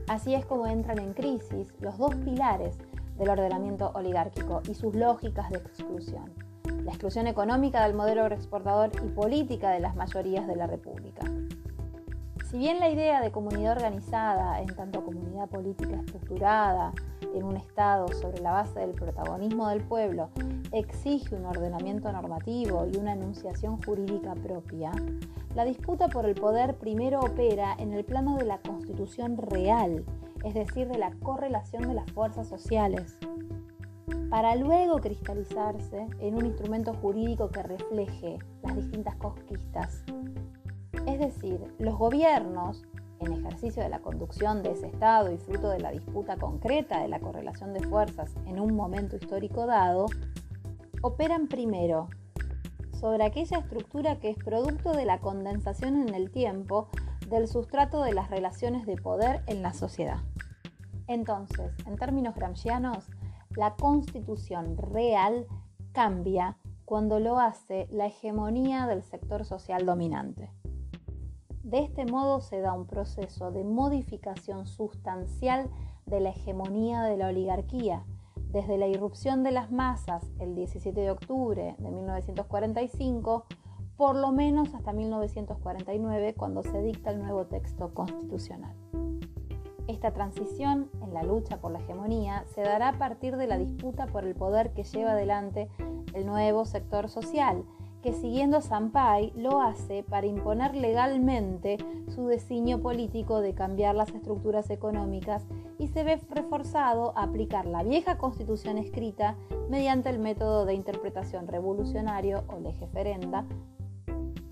Así es como entran en crisis los dos pilares del ordenamiento oligárquico y sus lógicas de exclusión, la exclusión económica del modelo agroexportador y política de las mayorías de la República. Si bien la idea de comunidad organizada, en tanto comunidad política estructurada en un Estado sobre la base del protagonismo del pueblo, exige un ordenamiento normativo y una enunciación jurídica propia, la disputa por el poder primero opera en el plano de la constitución real, es decir, de la correlación de las fuerzas sociales, para luego cristalizarse en un instrumento jurídico que refleje las distintas conquistas es decir, los gobiernos, en ejercicio de la conducción de ese Estado y fruto de la disputa concreta de la correlación de fuerzas en un momento histórico dado, operan primero sobre aquella estructura que es producto de la condensación en el tiempo del sustrato de las relaciones de poder en la sociedad. Entonces, en términos gramscianos, la constitución real cambia cuando lo hace la hegemonía del sector social dominante. De este modo se da un proceso de modificación sustancial de la hegemonía de la oligarquía, desde la irrupción de las masas el 17 de octubre de 1945, por lo menos hasta 1949, cuando se dicta el nuevo texto constitucional. Esta transición en la lucha por la hegemonía se dará a partir de la disputa por el poder que lleva adelante el nuevo sector social, que siguiendo a Sampay lo hace para imponer legalmente su designio político de cambiar las estructuras económicas y se ve reforzado a aplicar la vieja constitución escrita mediante el método de interpretación revolucionario o legeferenda,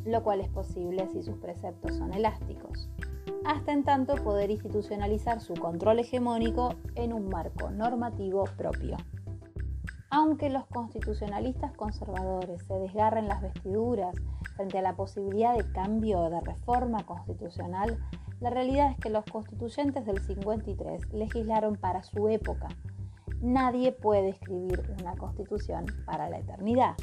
lo cual es posible si sus preceptos son elásticos, hasta en tanto poder institucionalizar su control hegemónico en un marco normativo propio. Aunque los constitucionalistas conservadores se desgarren las vestiduras frente a la posibilidad de cambio o de reforma constitucional, la realidad es que los constituyentes del 53 legislaron para su época. Nadie puede escribir una constitución para la eternidad.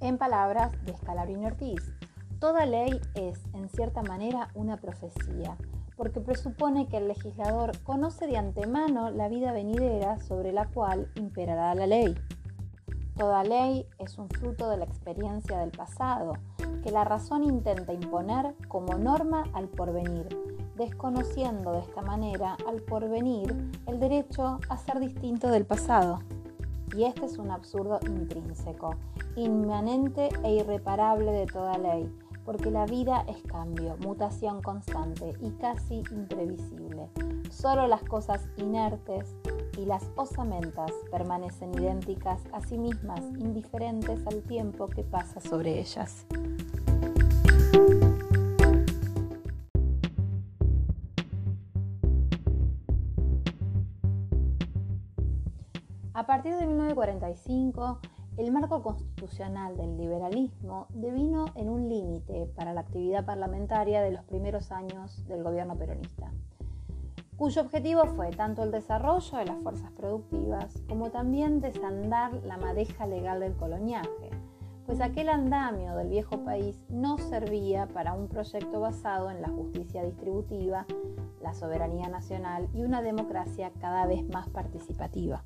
En palabras de Scalabrini Ortiz, toda ley es, en cierta manera, una profecía, porque presupone que el legislador conoce de antemano la vida venidera sobre la cual imperará la ley. Toda ley es un fruto de la experiencia del pasado, que la razón intenta imponer como norma al porvenir, desconociendo de esta manera al porvenir el derecho a ser distinto del pasado. Y este es un absurdo intrínseco, inmanente e irreparable de toda ley, porque la vida es cambio, mutación constante y casi imprevisible. Solo las cosas inertes y las osamentas permanecen idénticas a sí mismas, indiferentes al tiempo que pasa sobre ellas. A partir de 1945, el marco constitucional del liberalismo devino en un límite para la actividad parlamentaria de los primeros años del gobierno peronista, cuyo objetivo fue tanto el desarrollo de las fuerzas productivas como también desandar la madeja legal del coloniaje, pues aquel andamio del viejo país no servía para un proyecto basado en la justicia distributiva, la soberanía nacional y una democracia cada vez más participativa.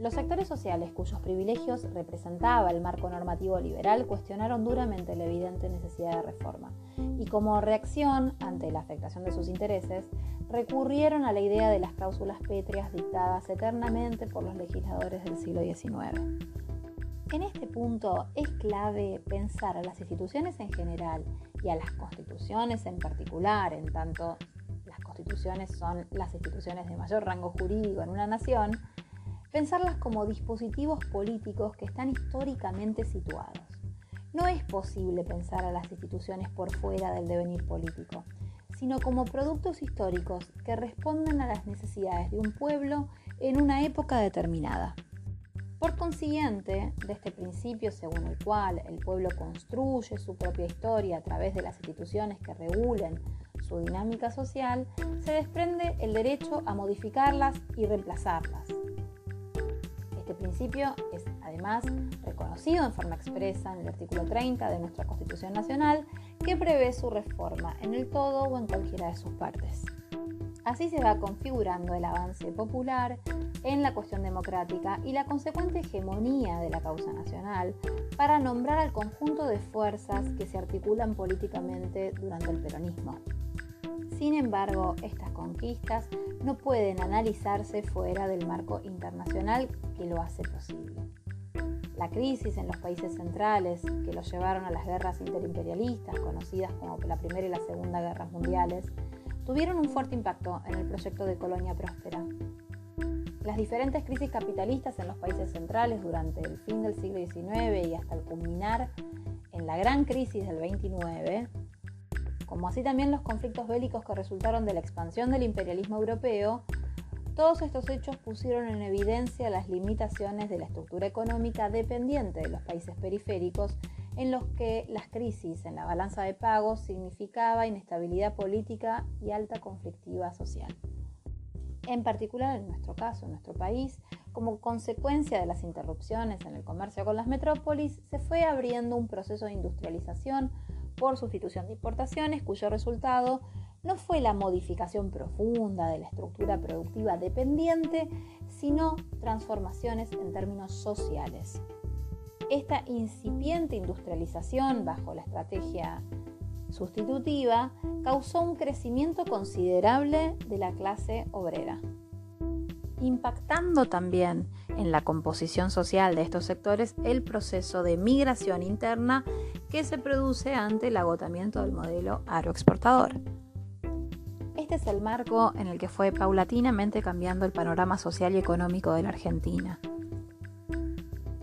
Los sectores sociales cuyos privilegios representaba el marco normativo liberal cuestionaron duramente la evidente necesidad de reforma y como reacción ante la afectación de sus intereses recurrieron a la idea de las cláusulas pétreas dictadas eternamente por los legisladores del siglo XIX. En este punto es clave pensar a las instituciones en general y a las constituciones en particular, en tanto las constituciones son las instituciones de mayor rango jurídico en una nación, pensarlas como dispositivos políticos que están históricamente situados. No es posible pensar a las instituciones por fuera del devenir político, sino como productos históricos que responden a las necesidades de un pueblo en una época determinada. Por consiguiente, de este principio según el cual el pueblo construye su propia historia a través de las instituciones que regulen su dinámica social, se desprende el derecho a modificarlas y reemplazarlas, este principio es además reconocido en forma expresa en el artículo 30 de nuestra Constitución Nacional, que prevé su reforma en el todo o en cualquiera de sus partes. Así se va configurando el avance popular en la cuestión democrática y la consecuente hegemonía de la causa nacional para nombrar al conjunto de fuerzas que se articulan políticamente durante el peronismo. Sin embargo, estas conquistas no pueden analizarse fuera del marco internacional que lo hace posible. La crisis en los países centrales que los llevaron a las guerras interimperialistas, conocidas como la Primera y la Segunda Guerras Mundiales, tuvieron un fuerte impacto en el proyecto de colonia próspera. Las diferentes crisis capitalistas en los países centrales durante el fin del siglo XIX y hasta el culminar en la gran crisis del 29, como así también los conflictos bélicos que resultaron de la expansión del imperialismo europeo, todos estos hechos pusieron en evidencia las limitaciones de la estructura económica dependiente de los países periféricos en los que las crisis en la balanza de pagos significaba inestabilidad política y alta conflictiva social. En particular en nuestro caso, en nuestro país, como consecuencia de las interrupciones en el comercio con las metrópolis, se fue abriendo un proceso de industrialización por sustitución de importaciones cuyo resultado no fue la modificación profunda de la estructura productiva dependiente, sino transformaciones en términos sociales. Esta incipiente industrialización bajo la estrategia sustitutiva causó un crecimiento considerable de la clase obrera, impactando también en la composición social de estos sectores el proceso de migración interna que se produce ante el agotamiento del modelo agroexportador. Este es el marco en el que fue paulatinamente cambiando el panorama social y económico de la Argentina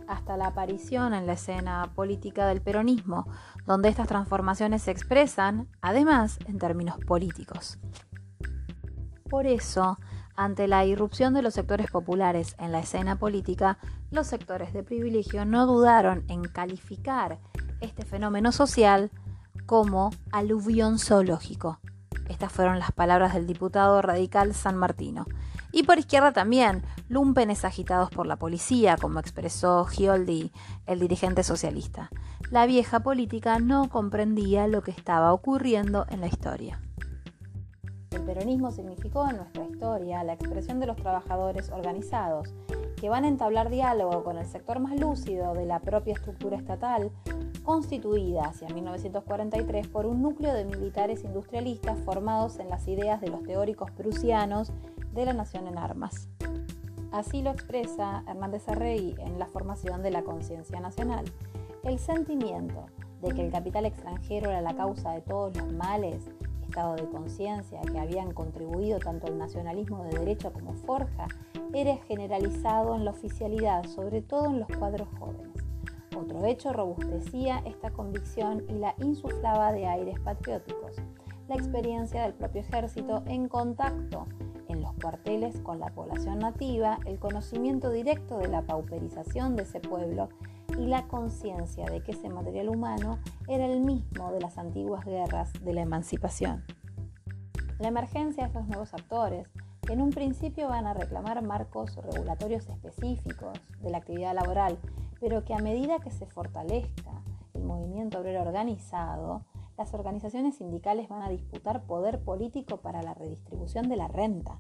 hasta la aparición en la escena política del peronismo, donde estas transformaciones se expresan, además, en términos políticos. Por eso, ante la irrupción de los sectores populares en la escena política, los sectores de privilegio no dudaron en calificar este fenómeno social como aluvión zoológico. Estas fueron las palabras del diputado radical San Martino. Y por izquierda también, lumpenes agitados por la policía, como expresó Gioldi, el dirigente socialista. La vieja política no comprendía lo que estaba ocurriendo en la historia. El peronismo significó en nuestra historia la expresión de los trabajadores organizados, que van a entablar diálogo con el sector más lúcido de la propia estructura estatal, constituida hacia 1943 por un núcleo de militares industrialistas formados en las ideas de los teóricos prusianos de la nación en armas. Así lo expresa Hernández Arregui en la formación de la conciencia nacional. El sentimiento de que el capital extranjero era la causa de todos los males, estado de conciencia que habían contribuido tanto al nacionalismo de derecha como Forja, era generalizado en la oficialidad, sobre todo en los cuadros jóvenes. Otro hecho robustecía esta convicción y la insuflaba de aires patrióticos, la experiencia del propio ejército en contacto en los cuarteles con la población nativa, el conocimiento directo de la pauperización de ese pueblo y la conciencia de que ese material humano era el mismo de las antiguas guerras de la emancipación. La emergencia de estos nuevos actores, que en un principio van a reclamar marcos regulatorios específicos de la actividad laboral, pero que a medida que se fortalezca el movimiento obrero organizado, las organizaciones sindicales van a disputar poder político para la redistribución de la renta.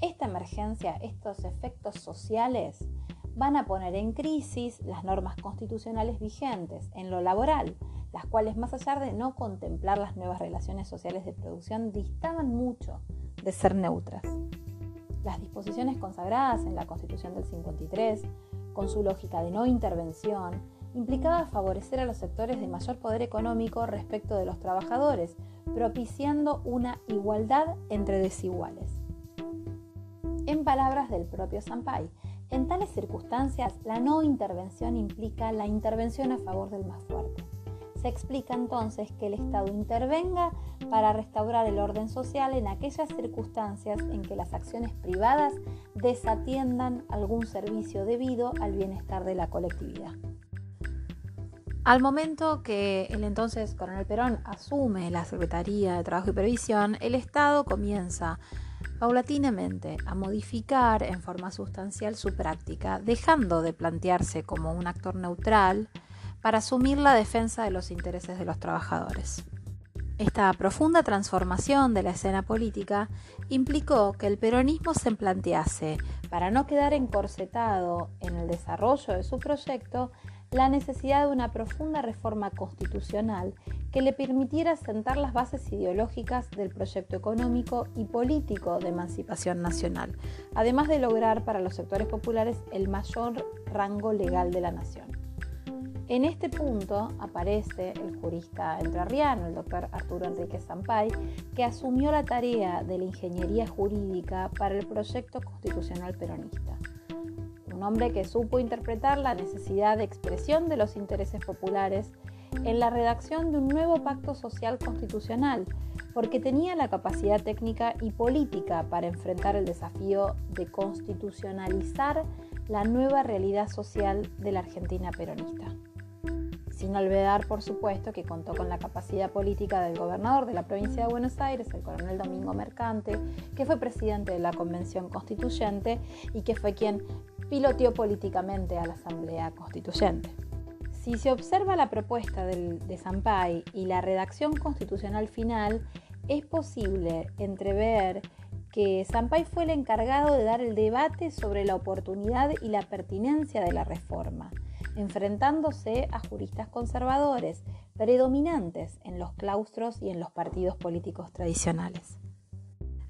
Esta emergencia, estos efectos sociales, van a poner en crisis las normas constitucionales vigentes en lo laboral, las cuales más allá de no contemplar las nuevas relaciones sociales de producción, distaban mucho de ser neutras. Las disposiciones consagradas en la Constitución del 53, con su lógica de no intervención, implicaba favorecer a los sectores de mayor poder económico respecto de los trabajadores, propiciando una igualdad entre desiguales. En palabras del propio Sampay, en tales circunstancias la no intervención implica la intervención a favor del más fuerte. Se explica entonces que el Estado intervenga para restaurar el orden social en aquellas circunstancias en que las acciones privadas desatiendan algún servicio debido al bienestar de la colectividad. Al momento que el entonces coronel Perón asume la Secretaría de Trabajo y Previsión, el Estado comienza paulatinamente a modificar en forma sustancial su práctica, dejando de plantearse como un actor neutral para asumir la defensa de los intereses de los trabajadores. Esta profunda transformación de la escena política implicó que el peronismo se plantease, para no quedar encorsetado en el desarrollo de su proyecto, la necesidad de una profunda reforma constitucional que le permitiera sentar las bases ideológicas del proyecto económico y político de emancipación nacional, además de lograr para los sectores populares el mayor rango legal de la nación. En este punto aparece el jurista entrerriano, el doctor Arturo Enrique Zampay, que asumió la tarea de la ingeniería jurídica para el proyecto constitucional peronista. Un hombre que supo interpretar la necesidad de expresión de los intereses populares en la redacción de un nuevo pacto social constitucional, porque tenía la capacidad técnica y política para enfrentar el desafío de constitucionalizar la nueva realidad social de la Argentina peronista sin olvidar, por supuesto, que contó con la capacidad política del gobernador de la provincia de Buenos Aires, el coronel Domingo Mercante, que fue presidente de la Convención Constituyente y que fue quien piloteó políticamente a la Asamblea Constituyente. Si se observa la propuesta de Zampay y la redacción constitucional final, es posible entrever que Zampay fue el encargado de dar el debate sobre la oportunidad y la pertinencia de la reforma enfrentándose a juristas conservadores, predominantes en los claustros y en los partidos políticos tradicionales.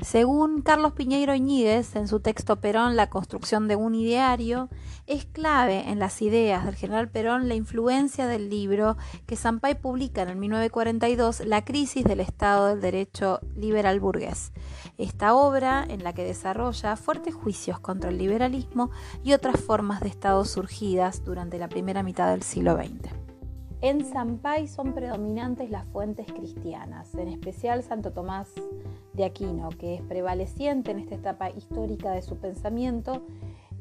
Según Carlos Piñeiro Iñiguez, en su texto Perón, la construcción de un ideario, es clave en las ideas del general Perón la influencia del libro que Sampay publica en el 1942, La crisis del Estado del Derecho liberal burgués. Esta obra, en la que desarrolla fuertes juicios contra el liberalismo y otras formas de Estado surgidas durante la primera mitad del siglo XX. En Sampay son predominantes las fuentes cristianas, en especial Santo Tomás de Aquino, que es prevaleciente en esta etapa histórica de su pensamiento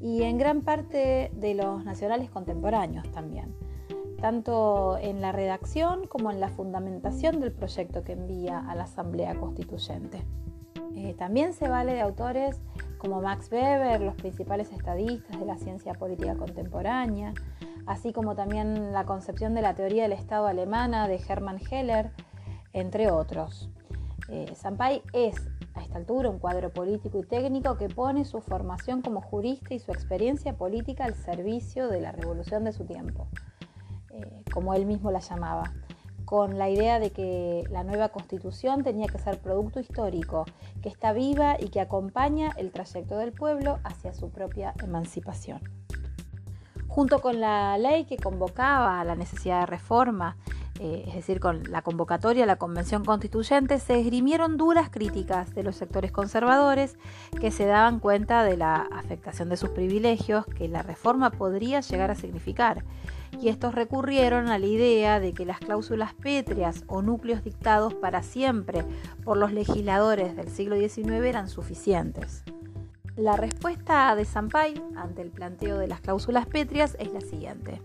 y en gran parte de los nacionales contemporáneos también, tanto en la redacción como en la fundamentación del proyecto que envía a la Asamblea Constituyente. Eh, también se vale de autores como Max Weber, los principales estadistas de la ciencia política contemporánea, así como también la concepción de la teoría del Estado alemana de Hermann Heller, entre otros. Eh, es a esta altura un cuadro político y técnico que pone su formación como jurista y su experiencia política al servicio de la revolución de su tiempo, eh, como él mismo la llamaba, con la idea de que la nueva constitución tenía que ser producto histórico, que está viva y que acompaña el trayecto del pueblo hacia su propia emancipación. Junto con la ley que convocaba a la necesidad de reforma eh, es decir, con la convocatoria a la Convención Constituyente, se esgrimieron duras críticas de los sectores conservadores que se daban cuenta de la afectación de sus privilegios que la reforma podría llegar a significar. Y estos recurrieron a la idea de que las cláusulas pétreas o núcleos dictados para siempre por los legisladores del siglo XIX eran suficientes. La respuesta de Sampay ante el planteo de las cláusulas pétreas es la siguiente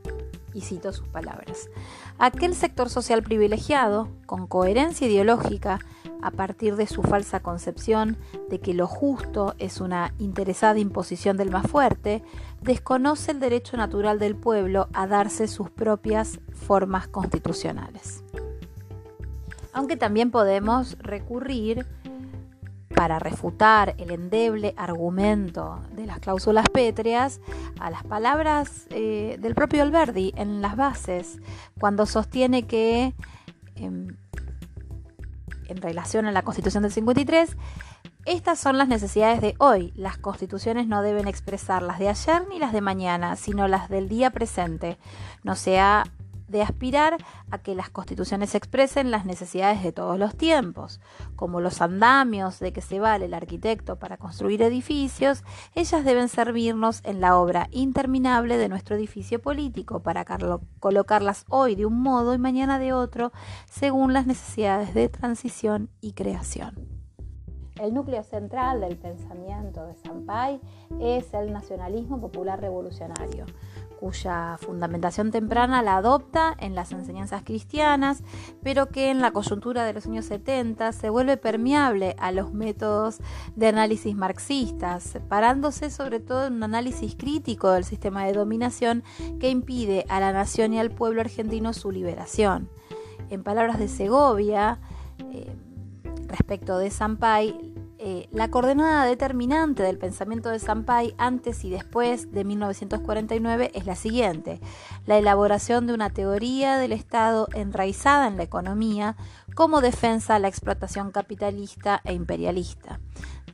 y cito sus palabras. Aquel sector social privilegiado, con coherencia ideológica, a partir de su falsa concepción de que lo justo es una interesada imposición del más fuerte, desconoce el derecho natural del pueblo a darse sus propias formas constitucionales. Aunque también podemos recurrir para refutar el endeble argumento de las cláusulas pétreas a las palabras eh, del propio Alberdi en las bases, cuando sostiene que em, en relación a la Constitución del 53, estas son las necesidades de hoy. Las constituciones no deben expresar las de ayer ni las de mañana, sino las del día presente. No sea de aspirar a que las constituciones expresen las necesidades de todos los tiempos, como los andamios de que se vale el arquitecto para construir edificios, ellas deben servirnos en la obra interminable de nuestro edificio político para colocarlas hoy de un modo y mañana de otro, según las necesidades de transición y creación. El núcleo central del pensamiento de Sampay es el nacionalismo popular revolucionario cuya fundamentación temprana la adopta en las enseñanzas cristianas, pero que en la coyuntura de los años 70 se vuelve permeable a los métodos de análisis marxistas, separándose sobre todo en un análisis crítico del sistema de dominación que impide a la nación y al pueblo argentino su liberación. En palabras de Segovia, eh, respecto de Sampay, eh, la coordenada determinante del pensamiento de Sampay antes y después de 1949 es la siguiente, la elaboración de una teoría del Estado enraizada en la economía como defensa a la explotación capitalista e imperialista.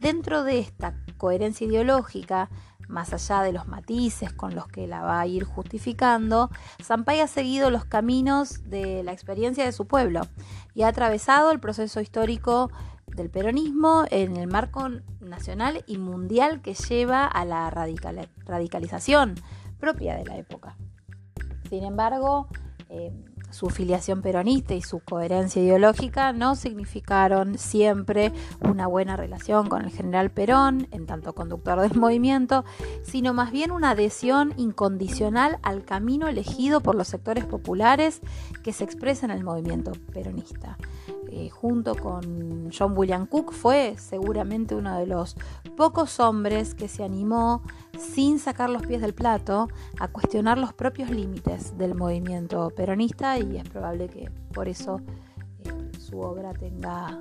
Dentro de esta coherencia ideológica, más allá de los matices con los que la va a ir justificando, Sampay ha seguido los caminos de la experiencia de su pueblo y ha atravesado el proceso histórico del peronismo en el marco nacional y mundial que lleva a la radicalización propia de la época. Sin embargo, eh, su filiación peronista y su coherencia ideológica no significaron siempre una buena relación con el general Perón, en tanto conductor del movimiento, sino más bien una adhesión incondicional al camino elegido por los sectores populares que se expresa en el movimiento peronista. Eh, junto con John William Cook, fue seguramente uno de los pocos hombres que se animó, sin sacar los pies del plato, a cuestionar los propios límites del movimiento peronista y es probable que por eso eh, su obra tenga,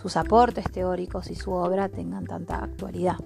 sus aportes teóricos y su obra tengan tanta actualidad.